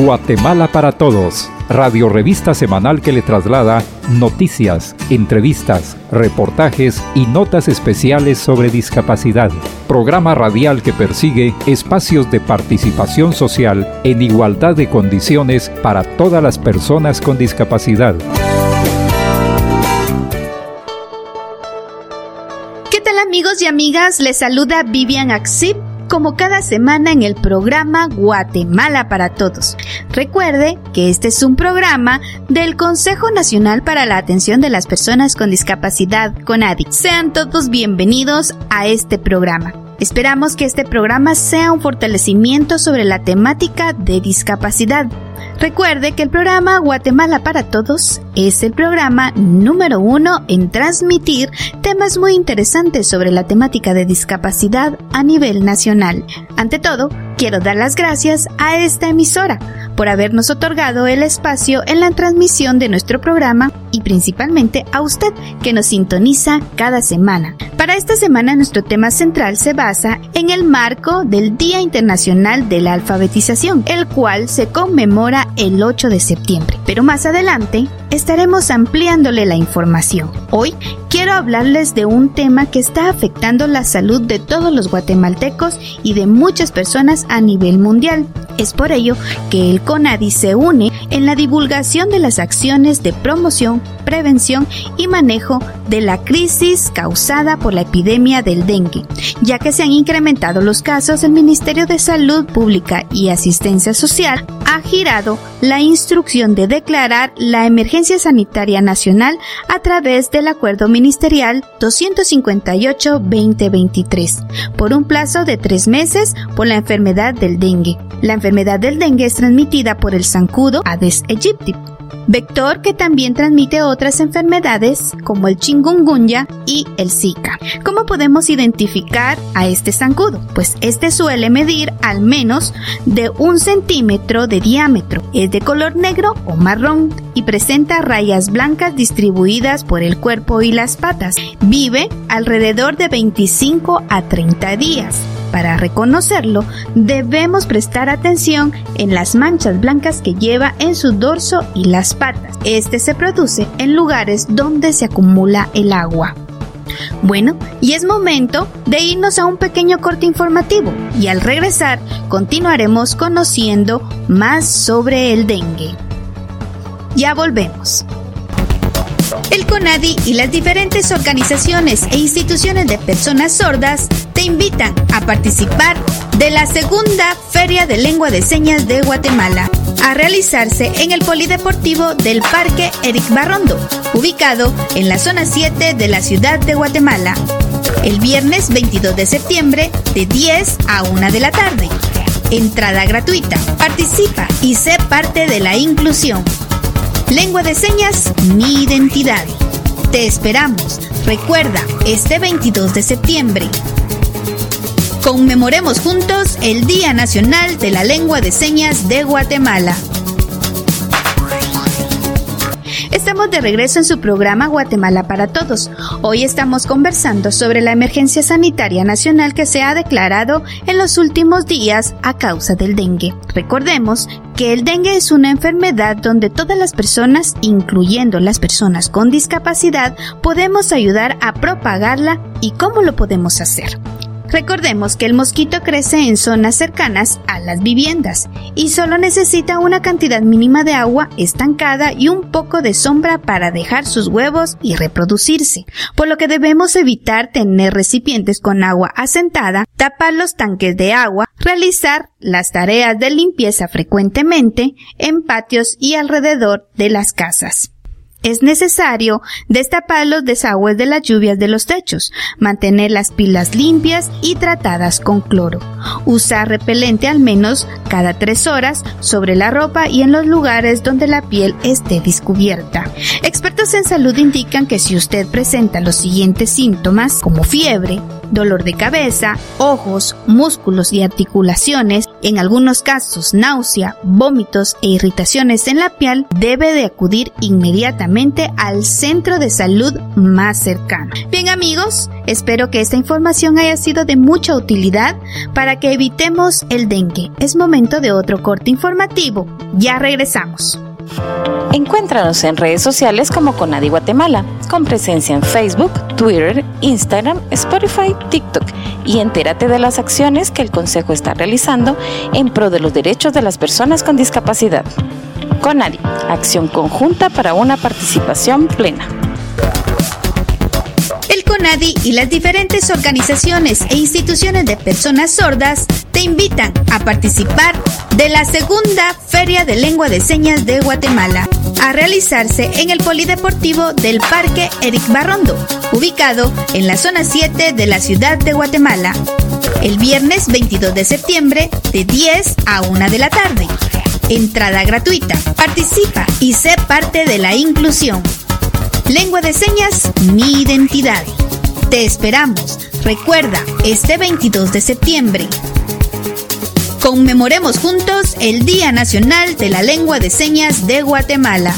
Guatemala para Todos, radio revista semanal que le traslada noticias, entrevistas, reportajes y notas especiales sobre discapacidad. Programa radial que persigue espacios de participación social en igualdad de condiciones para todas las personas con discapacidad. ¿Qué tal amigos y amigas? Les saluda Vivian Axip como cada semana en el programa Guatemala para Todos. Recuerde que este es un programa del Consejo Nacional para la Atención de las Personas con Discapacidad, CONADI. Sean todos bienvenidos a este programa. Esperamos que este programa sea un fortalecimiento sobre la temática de discapacidad Recuerde que el programa Guatemala para Todos es el programa número uno en transmitir temas muy interesantes sobre la temática de discapacidad a nivel nacional. Ante todo, quiero dar las gracias a esta emisora por habernos otorgado el espacio en la transmisión de nuestro programa y principalmente a usted que nos sintoniza cada semana. Para esta semana nuestro tema central se basa en el marco del Día Internacional de la Alfabetización, el cual se conmemora el 8 de septiembre. Pero más adelante estaremos ampliándole la información. Hoy quiero hablarles de un tema que está afectando la salud de todos los guatemaltecos y de muchas personas a nivel mundial. Es por ello que el CONADI se une en la divulgación de las acciones de promoción, prevención y manejo de la crisis causada por la epidemia del dengue, ya que se han incrementado los casos, el Ministerio de Salud Pública y Asistencia Social ha girado la instrucción de declarar la emergencia sanitaria nacional a través del Acuerdo Ministerial 258-2023 por un plazo de tres meses por la enfermedad del dengue. La enfermedad del dengue es transmitida por el zancudo Aedes aegypti, vector que también transmite otras enfermedades como el chikungunya y el Zika. ¿Cómo podemos identificar a este zancudo? Pues este suele medir al menos de un centímetro de diámetro, es de color negro o marrón y presenta rayas blancas distribuidas por el cuerpo y las patas. Vive alrededor de 25 a 30 días. Para reconocerlo, debemos prestar atención en las manchas blancas que lleva en su dorso y las patas. Este se produce en lugares donde se acumula el agua. Bueno, y es momento de irnos a un pequeño corte informativo y al regresar continuaremos conociendo más sobre el dengue. Ya volvemos. El CONADI y las diferentes organizaciones e instituciones de personas sordas te invitan a participar de la segunda Feria de Lengua de Señas de Guatemala, a realizarse en el Polideportivo del Parque Eric Barrondo, ubicado en la zona 7 de la ciudad de Guatemala, el viernes 22 de septiembre de 10 a 1 de la tarde. Entrada gratuita. Participa y sé parte de la inclusión. Lengua de señas, mi identidad. Te esperamos. Recuerda, este 22 de septiembre. Conmemoremos juntos el Día Nacional de la Lengua de Señas de Guatemala. Estamos de regreso en su programa Guatemala para Todos. Hoy estamos conversando sobre la emergencia sanitaria nacional que se ha declarado en los últimos días a causa del dengue. Recordemos que el dengue es una enfermedad donde todas las personas, incluyendo las personas con discapacidad, podemos ayudar a propagarla y cómo lo podemos hacer. Recordemos que el mosquito crece en zonas cercanas a las viviendas y solo necesita una cantidad mínima de agua estancada y un poco de sombra para dejar sus huevos y reproducirse, por lo que debemos evitar tener recipientes con agua asentada, tapar los tanques de agua, realizar las tareas de limpieza frecuentemente en patios y alrededor de las casas. Es necesario destapar los desagües de las lluvias de los techos, mantener las pilas limpias y tratadas con cloro, usar repelente al menos cada tres horas sobre la ropa y en los lugares donde la piel esté descubierta. Expertos en salud indican que si usted presenta los siguientes síntomas como fiebre, dolor de cabeza, ojos, músculos y articulaciones, en algunos casos náusea, vómitos e irritaciones en la piel, debe de acudir inmediatamente al centro de salud más cercano. Bien amigos, espero que esta información haya sido de mucha utilidad para que evitemos el dengue. Es momento de otro corte informativo. Ya regresamos. Encuéntranos en redes sociales como Conadi Guatemala, con presencia en Facebook, Twitter, Instagram, Spotify, TikTok y entérate de las acciones que el Consejo está realizando en pro de los derechos de las personas con discapacidad. Conadi, acción conjunta para una participación plena. CONADI y las diferentes organizaciones e instituciones de personas sordas te invitan a participar de la segunda Feria de Lengua de Señas de Guatemala, a realizarse en el Polideportivo del Parque Eric Barrondo, ubicado en la zona 7 de la ciudad de Guatemala, el viernes 22 de septiembre de 10 a 1 de la tarde. Entrada gratuita. Participa y sé parte de la inclusión. Lengua de señas, mi identidad. Te esperamos. Recuerda, este 22 de septiembre. Conmemoremos juntos el Día Nacional de la Lengua de Señas de Guatemala.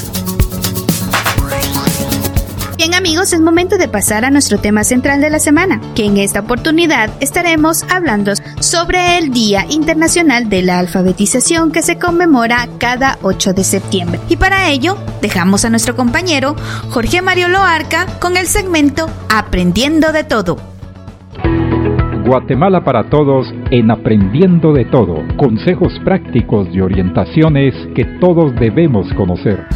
Bien amigos, es momento de pasar a nuestro tema central de la semana, que en esta oportunidad estaremos hablando sobre el Día Internacional de la Alfabetización que se conmemora cada 8 de septiembre. Y para ello, dejamos a nuestro compañero Jorge Mario Loarca con el segmento Aprendiendo de Todo. Guatemala para Todos en Aprendiendo de Todo. Consejos prácticos y orientaciones que todos debemos conocer.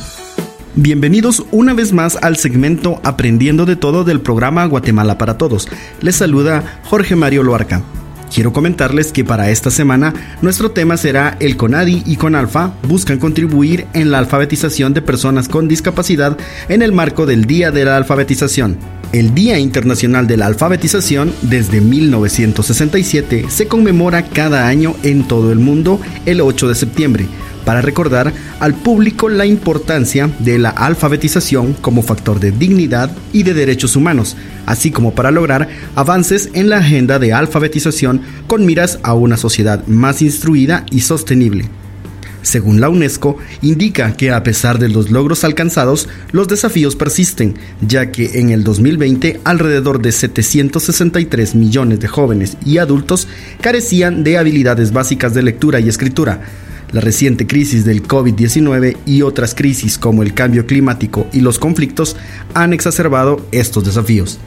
Bienvenidos una vez más al segmento Aprendiendo de Todo del programa Guatemala para Todos. Les saluda Jorge Mario Loarca. Quiero comentarles que para esta semana nuestro tema será el CONADI y CONALFA buscan contribuir en la alfabetización de personas con discapacidad en el marco del Día de la Alfabetización. El Día Internacional de la Alfabetización desde 1967 se conmemora cada año en todo el mundo el 8 de septiembre para recordar al público la importancia de la alfabetización como factor de dignidad y de derechos humanos, así como para lograr avances en la agenda de alfabetización con miras a una sociedad más instruida y sostenible. Según la UNESCO, indica que a pesar de los logros alcanzados, los desafíos persisten, ya que en el 2020 alrededor de 763 millones de jóvenes y adultos carecían de habilidades básicas de lectura y escritura, la reciente crisis del COVID-19 y otras crisis como el cambio climático y los conflictos han exacerbado estos desafíos.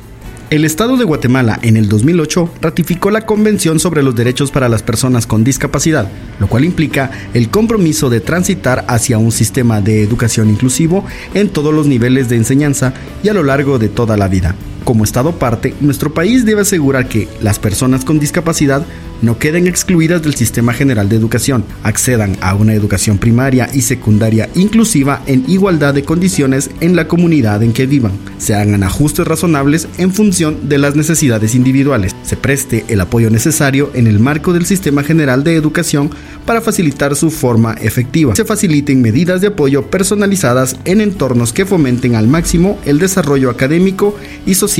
El Estado de Guatemala en el 2008 ratificó la Convención sobre los Derechos para las Personas con Discapacidad, lo cual implica el compromiso de transitar hacia un sistema de educación inclusivo en todos los niveles de enseñanza y a lo largo de toda la vida. Como Estado parte, nuestro país debe asegurar que las personas con discapacidad no queden excluidas del sistema general de educación, accedan a una educación primaria y secundaria inclusiva en igualdad de condiciones en la comunidad en que vivan, se hagan ajustes razonables en función de las necesidades individuales, se preste el apoyo necesario en el marco del sistema general de educación para facilitar su forma efectiva, se faciliten medidas de apoyo personalizadas en entornos que fomenten al máximo el desarrollo académico y social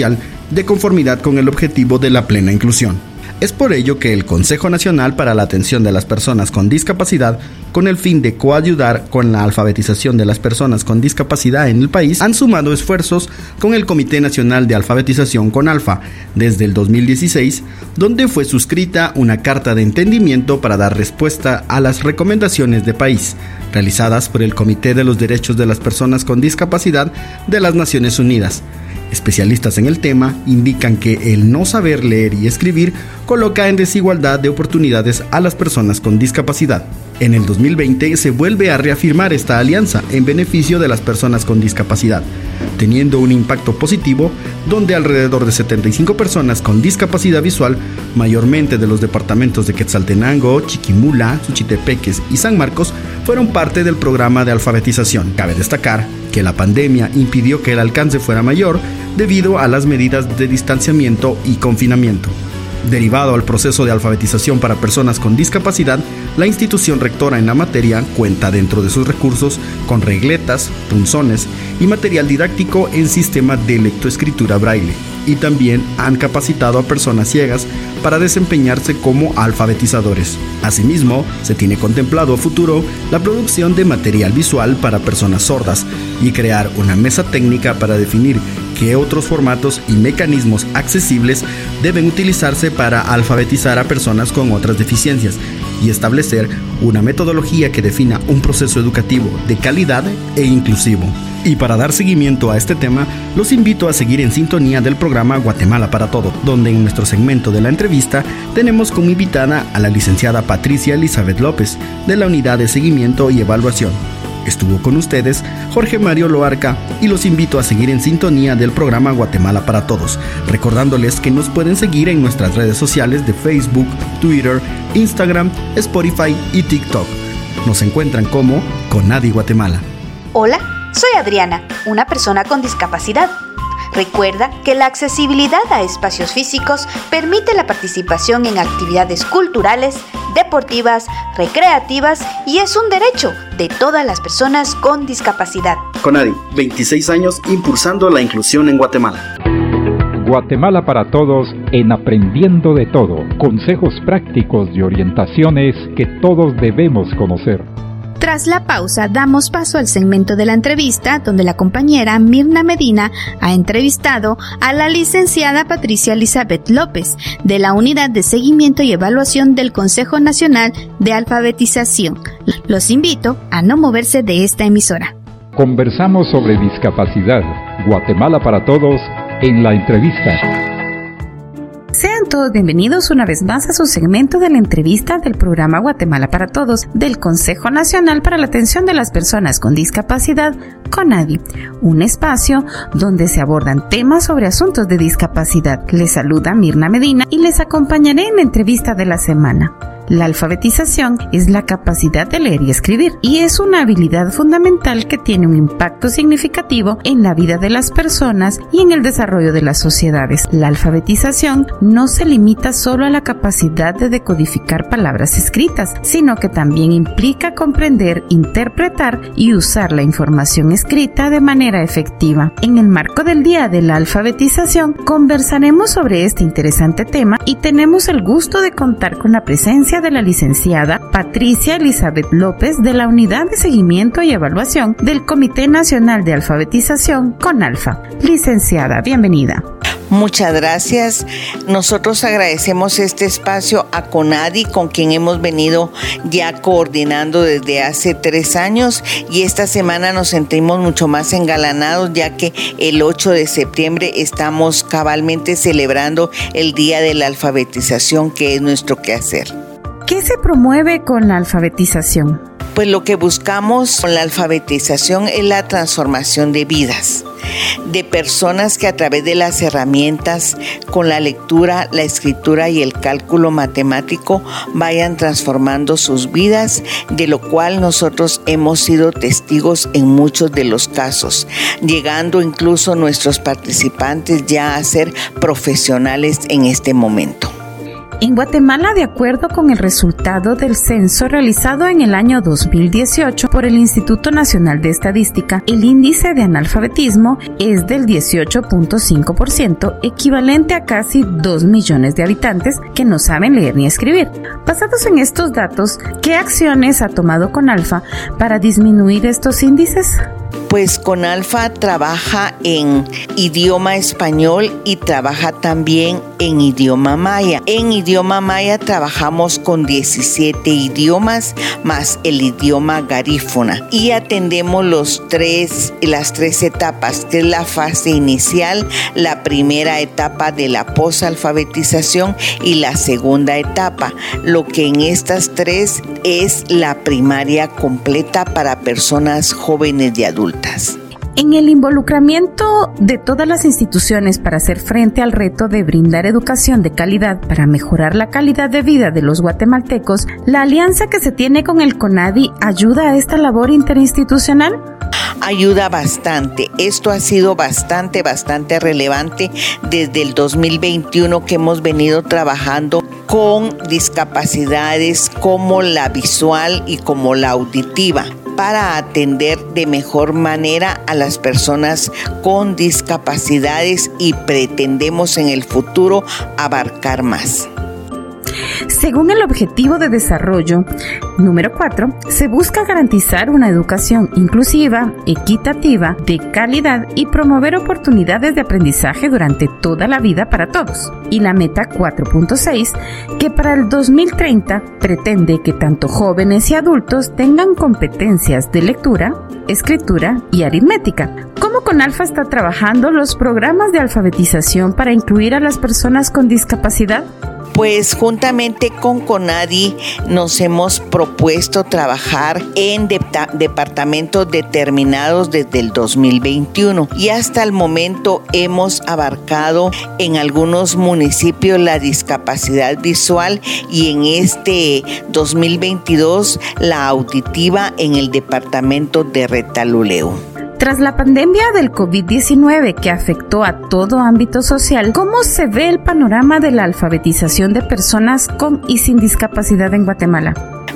de conformidad con el objetivo de la plena inclusión. Es por ello que el Consejo Nacional para la Atención de las Personas con Discapacidad, con el fin de coayudar con la alfabetización de las personas con discapacidad en el país, han sumado esfuerzos con el Comité Nacional de Alfabetización con Alfa desde el 2016, donde fue suscrita una carta de entendimiento para dar respuesta a las recomendaciones de país realizadas por el Comité de los Derechos de las Personas con Discapacidad de las Naciones Unidas Especialistas en el tema indican que el no saber leer y escribir coloca en desigualdad de oportunidades a las personas con discapacidad. En el 2020 se vuelve a reafirmar esta alianza en beneficio de las personas con discapacidad, teniendo un impacto positivo donde alrededor de 75 personas con discapacidad visual, mayormente de los departamentos de Quetzaltenango, Chiquimula, Suchitepeques y San Marcos, fueron parte del programa de alfabetización. Cabe destacar que la pandemia impidió que el alcance fuera mayor debido a las medidas de distanciamiento y confinamiento. Derivado al proceso de alfabetización para personas con discapacidad, la institución rectora en la materia cuenta dentro de sus recursos con regletas, punzones y material didáctico en sistema de lectoescritura braille y también han capacitado a personas ciegas para desempeñarse como alfabetizadores. Asimismo, se tiene contemplado a futuro la producción de material visual para personas sordas y crear una mesa técnica para definir qué otros formatos y mecanismos accesibles deben utilizarse para alfabetizar a personas con otras deficiencias y establecer una metodología que defina un proceso educativo de calidad e inclusivo. Y para dar seguimiento a este tema, los invito a seguir en sintonía del programa Guatemala para Todo, donde en nuestro segmento de la entrevista tenemos como invitada a la licenciada Patricia Elizabeth López, de la Unidad de Seguimiento y Evaluación. Estuvo con ustedes Jorge Mario Loarca y los invito a seguir en sintonía del programa Guatemala para Todos, recordándoles que nos pueden seguir en nuestras redes sociales de Facebook, Twitter, Instagram, Spotify y TikTok. Nos encuentran como Conadi Guatemala. Hola, soy Adriana, una persona con discapacidad. Recuerda que la accesibilidad a espacios físicos permite la participación en actividades culturales, deportivas, recreativas y es un derecho de todas las personas con discapacidad. Conadi, 26 años impulsando la inclusión en Guatemala. Guatemala para todos en Aprendiendo de Todo. Consejos prácticos y orientaciones que todos debemos conocer. Tras la pausa, damos paso al segmento de la entrevista donde la compañera Mirna Medina ha entrevistado a la licenciada Patricia Elizabeth López de la Unidad de Seguimiento y Evaluación del Consejo Nacional de Alfabetización. Los invito a no moverse de esta emisora. Conversamos sobre discapacidad. Guatemala para todos en la entrevista. Sean todos bienvenidos una vez más a su segmento de la entrevista del programa Guatemala para Todos del Consejo Nacional para la Atención de las Personas con Discapacidad, CONADI, un espacio donde se abordan temas sobre asuntos de discapacidad. Les saluda Mirna Medina y les acompañaré en la entrevista de la semana. La alfabetización es la capacidad de leer y escribir y es una habilidad fundamental que tiene un impacto significativo en la vida de las personas y en el desarrollo de las sociedades. La alfabetización no se limita solo a la capacidad de decodificar palabras escritas, sino que también implica comprender, interpretar y usar la información escrita de manera efectiva. En el marco del Día de la Alfabetización conversaremos sobre este interesante tema y tenemos el gusto de contar con la presencia de la licenciada Patricia Elizabeth López de la Unidad de Seguimiento y Evaluación del Comité Nacional de Alfabetización CONALFA. Licenciada, bienvenida. Muchas gracias. Nosotros agradecemos este espacio a CONADI, con quien hemos venido ya coordinando desde hace tres años y esta semana nos sentimos mucho más engalanados ya que el 8 de septiembre estamos cabalmente celebrando el Día de la Alfabetización, que es nuestro quehacer. ¿Qué se promueve con la alfabetización? Pues lo que buscamos con la alfabetización es la transformación de vidas, de personas que a través de las herramientas, con la lectura, la escritura y el cálculo matemático, vayan transformando sus vidas, de lo cual nosotros hemos sido testigos en muchos de los casos, llegando incluso nuestros participantes ya a ser profesionales en este momento. En Guatemala, de acuerdo con el resultado del censo realizado en el año 2018 por el Instituto Nacional de Estadística, el índice de analfabetismo es del 18.5%, equivalente a casi 2 millones de habitantes que no saben leer ni escribir. Basados en estos datos, ¿qué acciones ha tomado Conalfa para disminuir estos índices? Pues Conalfa trabaja en idioma español y trabaja también en idioma maya. En idioma maya trabajamos con 17 idiomas más el idioma garífona y atendemos los tres, las tres etapas, que es la fase inicial, la primera etapa de la posalfabetización y la segunda etapa, lo que en estas tres es la primaria completa para personas jóvenes y En el involucramiento de todas las instituciones para hacer frente al reto de brindar educación de calidad para mejorar la calidad de vida de los guatemaltecos, ¿la alianza que se tiene con el CONADI ayuda a esta labor interinstitucional? ayuda bastante. Esto ha sido bastante, bastante relevante desde el 2021 que hemos venido trabajando con discapacidades como la visual y como la auditiva para atender de mejor manera a las personas con discapacidades y pretendemos en el futuro abarcar más. Según el Objetivo de Desarrollo número 4, se busca garantizar una educación inclusiva, equitativa, de calidad y promover oportunidades de aprendizaje durante toda la vida para todos. Y la meta 4.6, que para el 2030 pretende que tanto jóvenes y adultos tengan competencias de lectura, escritura y aritmética. ¿Cómo Conalfa está trabajando los programas de alfabetización para incluir a las personas con discapacidad? Pues juntamente con CONADI nos hemos propuesto trabajar en departamentos determinados desde el 2021 y hasta el momento hemos abarcado en algunos municipios la discapacidad visual y en este 2022 la auditiva en el departamento de Retaluleu. Tras la pandemia del COVID-19 que afectó a todo ámbito social, ¿cómo se ve el panorama de la alfabetización de personas con y sin discapacidad en Guatemala?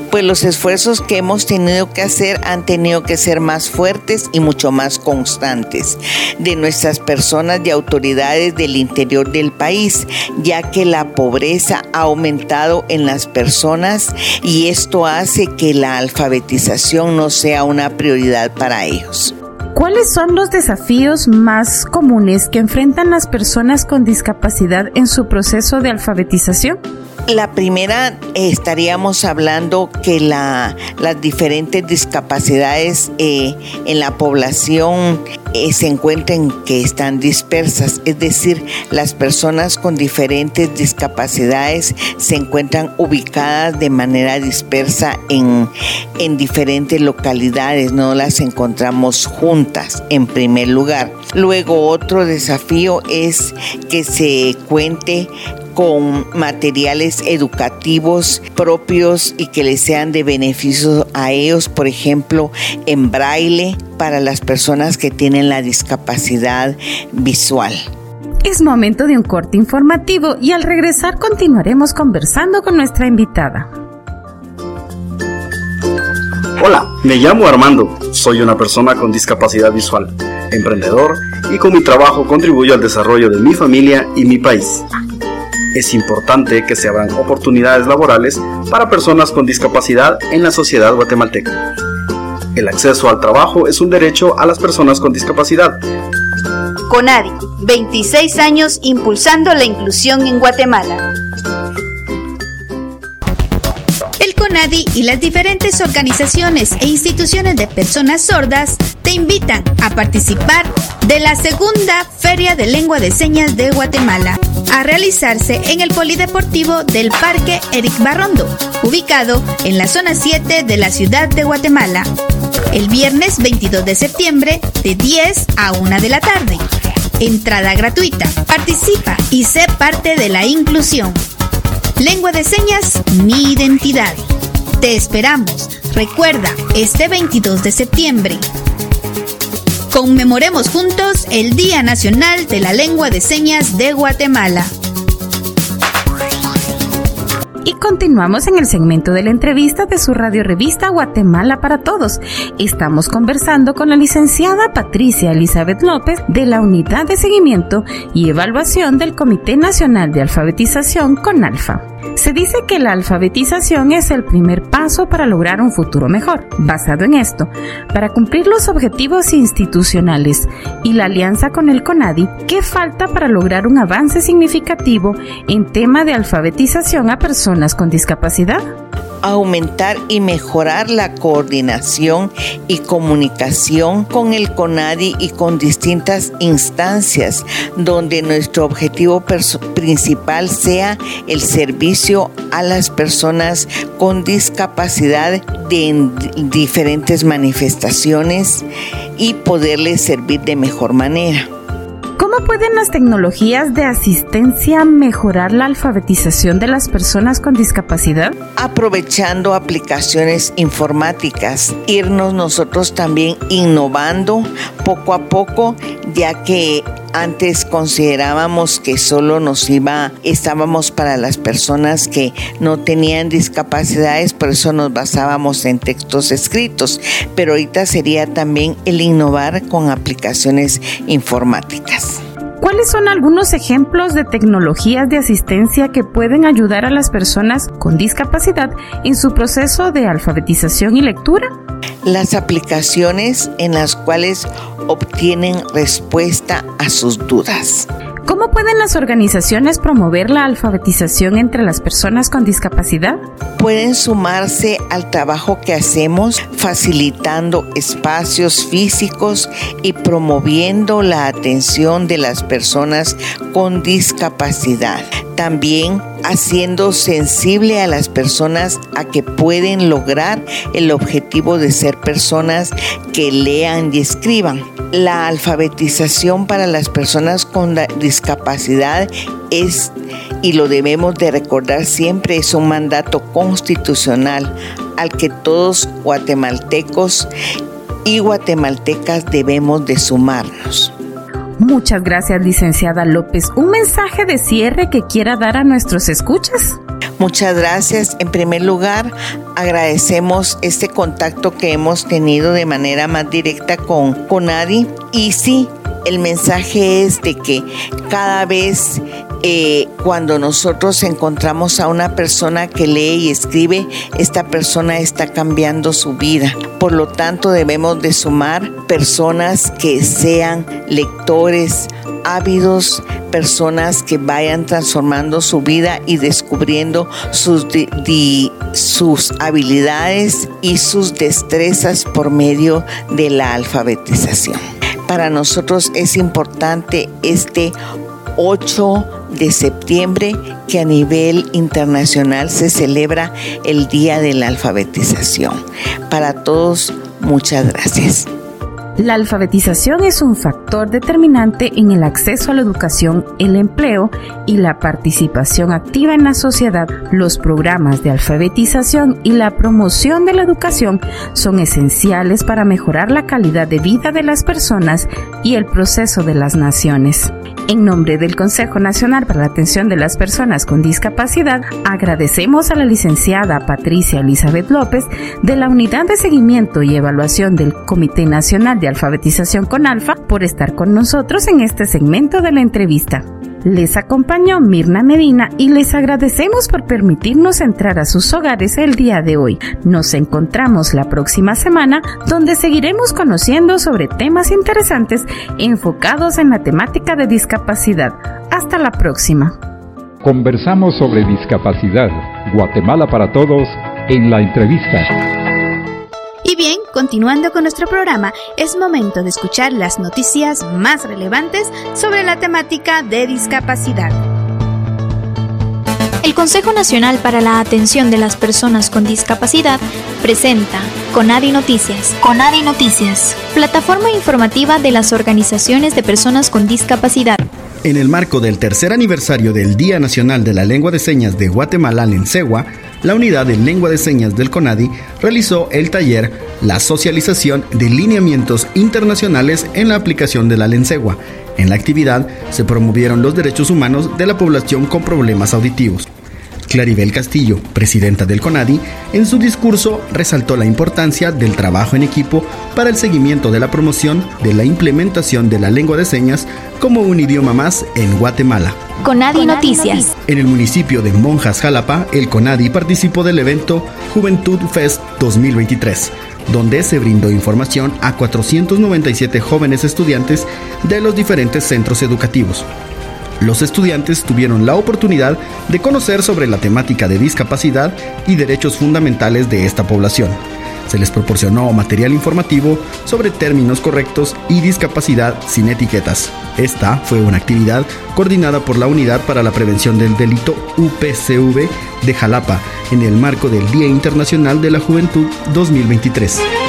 pues los esfuerzos que hemos tenido que hacer han tenido que ser más fuertes y mucho más constantes de nuestras personas y autoridades del interior del país, ya que la pobreza ha aumentado en las personas y esto hace que la alfabetización no sea una prioridad para ellos. ¿Cuáles son los desafíos más comunes que enfrentan las personas con discapacidad en su proceso de alfabetización? La primera estaríamos hablando que la, las diferentes discapacidades eh, en la población eh, se encuentran que están dispersas, es decir, las personas con diferentes discapacidades se encuentran ubicadas de manera dispersa en, en diferentes localidades, no las encontramos juntas en primer lugar. Luego otro desafío es que se cuente con materiales educativos propios y que les sean de beneficio a ellos, por ejemplo, en braille para las personas que tienen la discapacidad visual. Es momento de un corte informativo y al regresar continuaremos conversando con nuestra invitada. Hola, me llamo Armando, soy una persona con discapacidad visual, emprendedor y con mi trabajo contribuyo al desarrollo de mi familia y mi país es importante que se abran oportunidades laborales para personas con discapacidad en la sociedad guatemalteca. El acceso al trabajo es un derecho a las personas con discapacidad. CONADI, 26 años impulsando la inclusión en Guatemala. El CONADI y las diferentes organizaciones e instituciones de personas sordas te invitan a participar de la segunda Feria de Lengua de Señas de Guatemala a realizarse en el Polideportivo del Parque Eric Barrondo, ubicado en la zona 7 de la ciudad de Guatemala, el viernes 22 de septiembre de 10 a 1 de la tarde. Entrada gratuita. Participa y sé parte de la inclusión. Lengua de señas, mi identidad. Te esperamos. Recuerda, este 22 de septiembre. Conmemoremos juntos el Día Nacional de la Lengua de Señas de Guatemala. Y continuamos en el segmento de la entrevista de su radio revista Guatemala para Todos. Estamos conversando con la licenciada Patricia Elizabeth López de la Unidad de Seguimiento y Evaluación del Comité Nacional de Alfabetización con Alfa. Se dice que la alfabetización es el primer paso para lograr un futuro mejor. Basado en esto, para cumplir los objetivos institucionales y la alianza con el CONADI, ¿qué falta para lograr un avance significativo en tema de alfabetización a personas con discapacidad? Aumentar y mejorar la coordinación y comunicación con el CONADI y con distintas instancias, donde nuestro objetivo principal sea el servicio a las personas con discapacidad de diferentes manifestaciones y poderles servir de mejor manera. ¿Cómo pueden las tecnologías de asistencia mejorar la alfabetización de las personas con discapacidad? Aprovechando aplicaciones informáticas, irnos nosotros también innovando poco a poco, ya que Antes considerábamos que solo nos iba, estábamos para las personas que no tenían discapacidades, por eso nos basábamos en textos escritos, pero ahorita sería también el innovar con aplicaciones informáticas. ¿Cuáles son algunos ejemplos de tecnologías de asistencia que pueden ayudar a las personas con discapacidad en su proceso de alfabetización y lectura? Las aplicaciones en las cuales obtienen respuesta a sus dudas. ¿Cómo pueden las organizaciones promover la alfabetización entre las personas con discapacidad? Pueden sumarse al trabajo que hacemos facilitando espacios físicos y promoviendo la atención de las personas con discapacidad. También haciendo sensible a las personas a que pueden lograr el objetivo de ser personas que lean y escriban. La alfabetización para las personas con discapacidad es, y lo debemos de recordar siempre, es un mandato constitucional al que todos guatemaltecos y guatemaltecas debemos de sumarnos. Muchas gracias, licenciada López. ¿Un mensaje de cierre que quiera dar a nuestros escuchas? Muchas gracias. En primer lugar, agradecemos este contacto que hemos tenido de manera más directa con, con Adi. Y sí, el mensaje es de que cada vez eh, cuando nosotros encontramos a una persona que lee y escribe, esta persona está cambiando su vida. Por lo tanto, debemos de sumar personas que sean lectores ávidos, personas que vayan transformando su vida y descubriendo sus, sus habilidades y sus destrezas por medio de la alfabetización. Para nosotros es importante este 8 de septiembre que a nivel internacional se celebra el Día de la Alfabetización. Para todos, muchas gracias. La alfabetización es un factor determinante en el acceso a la educación, el empleo y la participación activa en la sociedad. Los programas de alfabetización y la promoción de la educación son esenciales para mejorar la calidad de vida de las personas y el proceso de las naciones. En nombre del Consejo Nacional para la Atención de las Personas con Discapacidad, agradecemos a la licenciada Patricia Elizabeth López de la Unidad de Seguimiento y Evaluación del Comité Nacional de Alfabetización con Alfa por estar con nosotros en este segmento de la entrevista. Les acompañó Mirna Medina y les agradecemos por permitirnos entrar a sus hogares el día de hoy. Nos encontramos la próxima semana donde seguiremos conociendo sobre temas interesantes enfocados en la temática de discapacidad. Hasta la próxima. Conversamos sobre discapacidad. Guatemala para todos en la entrevista. Y bien, continuando con nuestro programa, es momento de escuchar las noticias más relevantes sobre la temática de discapacidad. El Consejo Nacional para la Atención de las Personas con Discapacidad presenta Conadi Noticias. Conadi Noticias, plataforma informativa de las organizaciones de personas con discapacidad. En el marco del tercer aniversario del Día Nacional de la Lengua de Señas de Guatemala, Lencegua, la unidad de lengua de señas del CONADI realizó el taller La socialización de lineamientos internacionales en la aplicación de la Lencegua. En la actividad se promovieron los derechos humanos de la población con problemas auditivos. Claribel Castillo, presidenta del CONADI, en su discurso resaltó la importancia del trabajo en equipo para el seguimiento de la promoción de la implementación de la lengua de señas como un idioma más en Guatemala. CONADI Noticias. En el municipio de Monjas, Jalapa, el CONADI participó del evento Juventud Fest 2023 donde se brindó información a 497 jóvenes estudiantes de los diferentes centros educativos. Los estudiantes tuvieron la oportunidad de conocer sobre la temática de discapacidad y derechos fundamentales de esta población. Se les proporcionó material informativo sobre términos correctos y discapacidad sin etiquetas. Esta fue una actividad coordinada por la Unidad para la Prevención del Delito UPCV de Jalapa en el marco del Día Internacional de la Juventud 2023.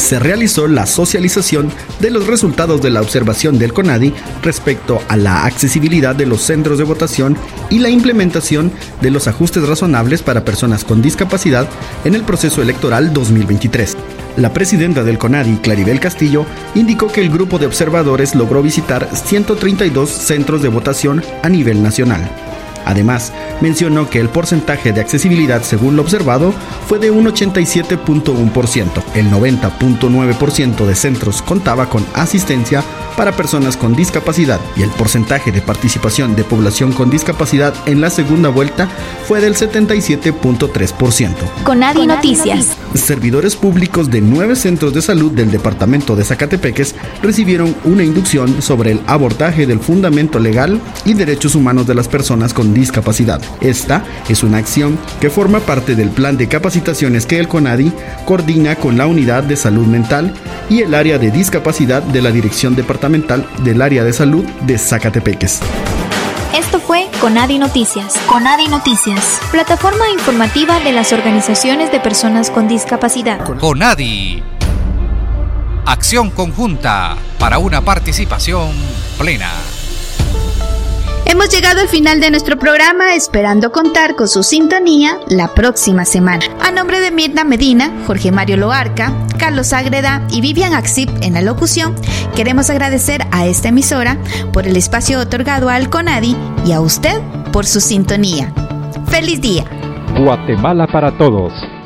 Se realizó la socialización de los resultados de la observación del CONADI respecto a la accesibilidad de los centros de votación y la implementación de los ajustes razonables para personas con discapacidad en el proceso electoral 2023. La presidenta del CONADI, Claribel Castillo, indicó que el grupo de observadores logró visitar 132 centros de votación a nivel nacional. Además, mencionó que el porcentaje de accesibilidad según lo observado fue de un 87.1%. El 90.9% de centros contaba con asistencia para personas con discapacidad y el porcentaje de participación de población con discapacidad en la segunda vuelta fue del 77.3%. Conadi Noticias. Servidores públicos de nueve centros de salud del departamento de Zacatepeques recibieron una inducción sobre el abordaje del fundamento legal y derechos humanos de las personas con discapacidad. Esta es una acción que forma parte del plan de capacitaciones que el CONADI coordina con la Unidad de Salud Mental y el área de discapacidad de la Dirección Departamental del Área de Salud de Zacatepeques. Esto fue Conadi Noticias. Conadi Noticias, plataforma informativa de las organizaciones de personas con discapacidad. Conadi. Acción conjunta para una participación plena. Hemos llegado al final de nuestro programa esperando contar con su sintonía la próxima semana. A nombre de Mirna Medina, Jorge Mario Loarca, Carlos Ágreda y Vivian Axip en la locución, queremos agradecer a esta emisora por el espacio otorgado al CONADI y a usted por su sintonía. ¡Feliz día! Guatemala para todos.